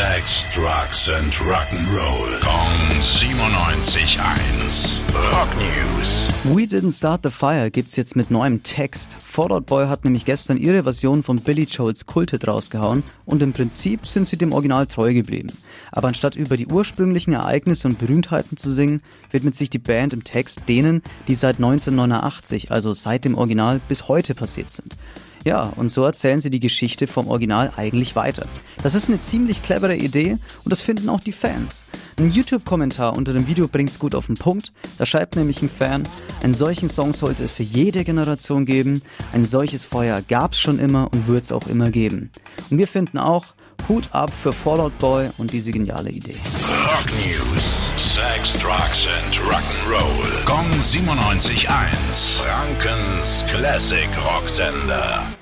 Sex, Drugs and Rock'n'Roll. Kong 97.1. Rock News. We Didn't Start the Fire gibt's jetzt mit neuem Text. Fallout Boy hat nämlich gestern ihre Version von Billy Joels Kulthit rausgehauen und im Prinzip sind sie dem Original treu geblieben. Aber anstatt über die ursprünglichen Ereignisse und Berühmtheiten zu singen, widmet sich die Band im Text denen, die seit 1989, also seit dem Original, bis heute passiert sind. Ja, und so erzählen sie die Geschichte vom Original eigentlich weiter. Das ist eine ziemlich clevere Idee und das finden auch die Fans. Ein YouTube-Kommentar unter dem Video bringt's gut auf den Punkt. Da schreibt nämlich ein Fan, einen solchen Song sollte es für jede Generation geben. Ein solches Feuer gab's schon immer und wird's auch immer geben. Und wir finden auch, Hut ab für Fallout Boy und diese geniale Idee. Rock News. Sex, Drugs and Rock'n'Roll. Kong 97.1. Frankens Classic Rocksender.